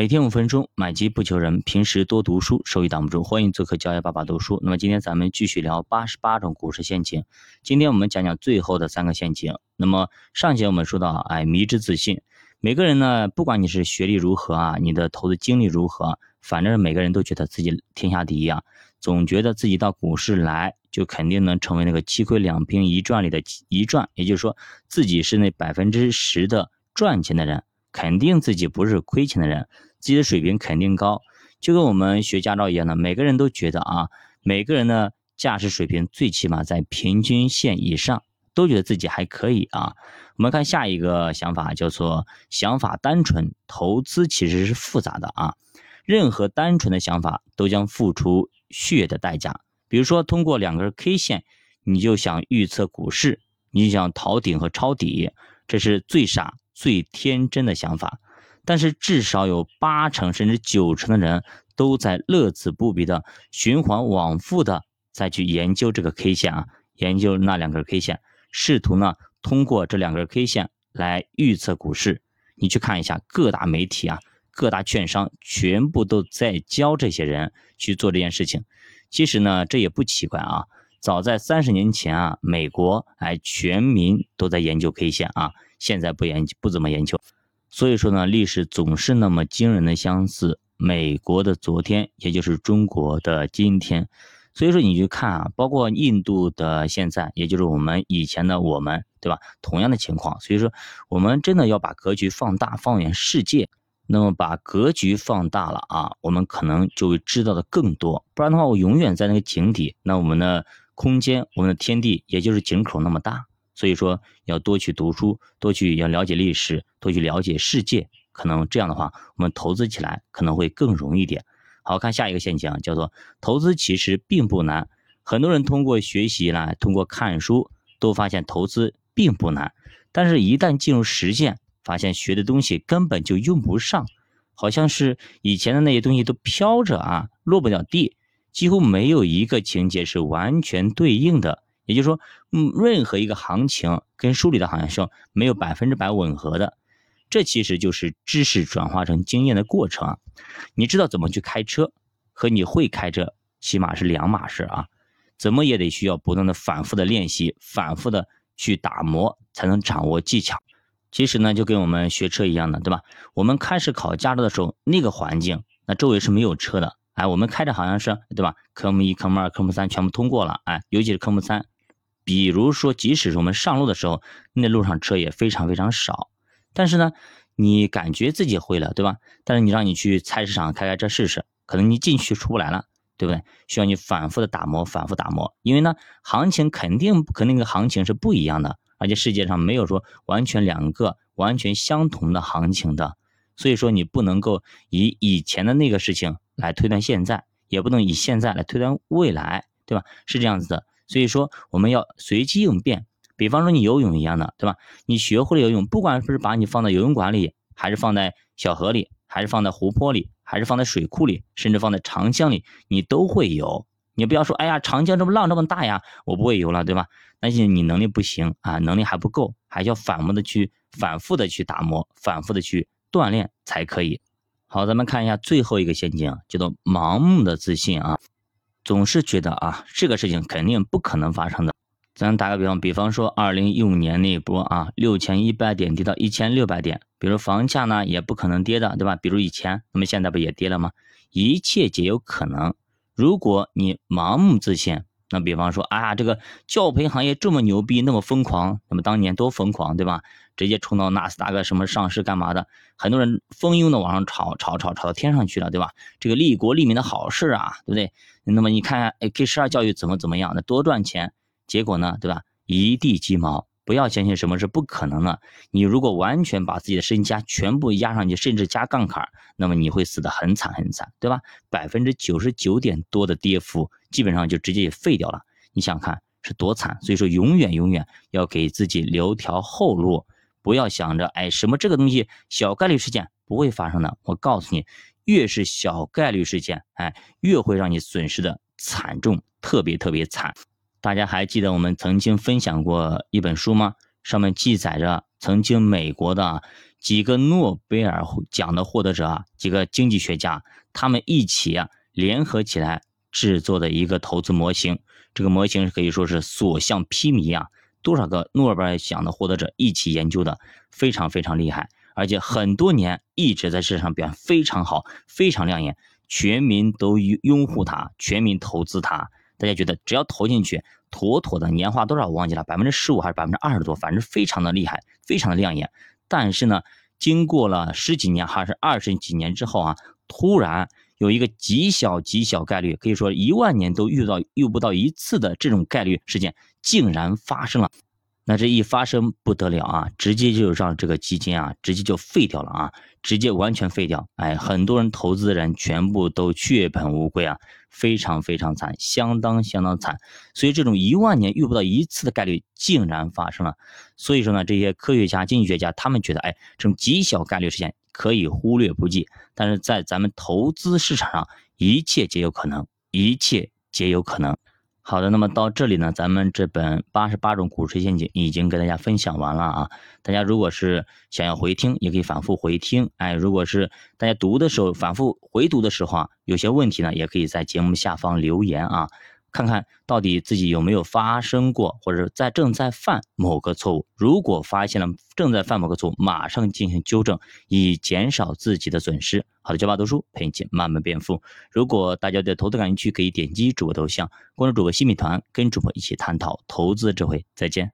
每天五分钟，买机不求人。平时多读书，收益挡不住。欢迎做客教育爸爸读书。那么今天咱们继续聊八十八种股市陷阱。今天我们讲讲最后的三个陷阱。那么上节我们说到，哎，迷之自信。每个人呢，不管你是学历如何啊，你的投资经历如何，反正每个人都觉得自己天下第一啊，总觉得自己到股市来就肯定能成为那个七亏两平一赚里的一赚，也就是说自己是那百分之十的赚钱的人，肯定自己不是亏钱的人。自己的水平肯定高，就跟我们学驾照一样的，每个人都觉得啊，每个人的驾驶水平最起码在平均线以上，都觉得自己还可以啊。我们看下一个想法，叫做想法单纯，投资其实是复杂的啊。任何单纯的想法都将付出血的代价。比如说，通过两根 K 线，你就想预测股市，你想逃顶和抄底，这是最傻、最天真的想法。但是至少有八成甚至九成的人都在乐此不疲的循环往复的再去研究这个 K 线啊，研究那两根 K 线，试图呢通过这两根 K 线来预测股市。你去看一下各大媒体啊，各大券商全部都在教这些人去做这件事情。其实呢，这也不奇怪啊，早在三十年前啊，美国哎全民都在研究 K 线啊，现在不研究不怎么研究。所以说呢，历史总是那么惊人的相似。美国的昨天，也就是中国的今天。所以说，你去看啊，包括印度的现在，也就是我们以前的我们，对吧？同样的情况。所以说，我们真的要把格局放大，放眼世界。那么把格局放大了啊，我们可能就会知道的更多。不然的话，我永远在那个井底，那我们的空间，我们的天地，也就是井口那么大。所以说要多去读书，多去要了解历史，多去了解世界，可能这样的话，我们投资起来可能会更容易一点。好看下一个陷阱，叫做投资其实并不难。很多人通过学习呢，通过看书，都发现投资并不难，但是一旦进入实践，发现学的东西根本就用不上，好像是以前的那些东西都飘着啊，落不了地，几乎没有一个情节是完全对应的。也就是说，嗯，任何一个行情跟书里的行情没有百分之百吻合的，这其实就是知识转化成经验的过程。你知道怎么去开车，和你会开车起码是两码事啊。怎么也得需要不断的反复的练习，反复的去打磨，才能掌握技巧。其实呢，就跟我们学车一样的，对吧？我们开始考驾照的时候，那个环境，那周围是没有车的，哎，我们开着好像是，对吧？科目一、科目二、科目三全部通过了，哎，尤其是科目三。比如说，即使是我们上路的时候，那路上车也非常非常少，但是呢，你感觉自己会了，对吧？但是你让你去菜市场开开车试试，可能你进去出不来了，对不对？需要你反复的打磨，反复打磨，因为呢，行情肯定和那个行情是不一样的，而且世界上没有说完全两个完全相同的行情的，所以说你不能够以以前的那个事情来推断现在，也不能以现在来推断未来，对吧？是这样子的。所以说，我们要随机应变。比方说，你游泳一样的，对吧？你学会了游泳，不管是把你放在游泳馆里，还是放在小河里，还是放在湖泊里，还是放在水库里，甚至放在长江里，你都会游。你不要说，哎呀，长江这么浪这么大呀，我不会游了，对吧？那是你能力不行啊，能力还不够，还要反复的去、反复的去打磨，反复的去锻炼才可以。好，咱们看一下最后一个陷阱，叫做盲目的自信啊。总是觉得啊，这个事情肯定不可能发生的。咱打个比方，比方说二零一五年那一波啊，六千一百点跌到一千六百点，比如房价呢也不可能跌的，对吧？比如以前，那么现在不也跌了吗？一切皆有可能。如果你盲目自信，那比方说啊，这个教培行业这么牛逼，那么疯狂，那么当年多疯狂，对吧？直接冲到纳斯达克什么上市干嘛的？很多人蜂拥的往上炒，炒炒炒到天上去了，对吧？这个利国利民的好事啊，对不对？那么你看，哎，K 十二教育怎么怎么样？那多赚钱，结果呢，对吧？一地鸡毛。不要相信什么是不可能的。你如果完全把自己的身家全部压上去，甚至加杠杆，那么你会死得很惨很惨，对吧？百分之九十九点多的跌幅，基本上就直接也废掉了。你想看是多惨？所以说，永远永远要给自己留条后路，不要想着，哎，什么这个东西小概率事件不会发生的。我告诉你。越是小概率事件，哎，越会让你损失的惨重，特别特别惨。大家还记得我们曾经分享过一本书吗？上面记载着曾经美国的几个诺贝尔奖的获得者啊，几个经济学家，他们一起啊联合起来制作的一个投资模型。这个模型可以说是所向披靡啊！多少个诺贝尔奖的获得者一起研究的，非常非常厉害，而且很多年一直在市场上表现非常好，非常亮眼，全民都拥护它，全民投资它。大家觉得只要投进去，妥妥的年化多少我忘记了，百分之十五还是百分之二十多，反正非常的厉害，非常的亮眼。但是呢，经过了十几年还是二十几年之后啊，突然有一个极小极小概率，可以说一万年都遇到遇不到一次的这种概率事件，竟然发生了。那这一发生不得了啊，直接就让这个基金啊，直接就废掉了啊，直接完全废掉。哎，很多人投资人全部都血本无归啊，非常非常惨，相当相当惨。所以这种一万年遇不到一次的概率竟然发生了。所以说呢，这些科学家、经济学家他们觉得，哎，这种极小概率事件可以忽略不计。但是在咱们投资市场上，一切皆有可能，一切皆有可能。好的，那么到这里呢，咱们这本八十八种股市陷阱已经跟大家分享完了啊。大家如果是想要回听，也可以反复回听。哎，如果是大家读的时候反复回读的时候啊，有些问题呢，也可以在节目下方留言啊。看看到底自己有没有发生过，或者在正在犯某个错误。如果发现了正在犯某个错误，马上进行纠正，以减少自己的损失。好的，教爸读书陪你慢慢变富。如果大家对投资感兴趣，可以点击主播头像，关注主播新米团，跟主播一起探讨投资智慧。再见。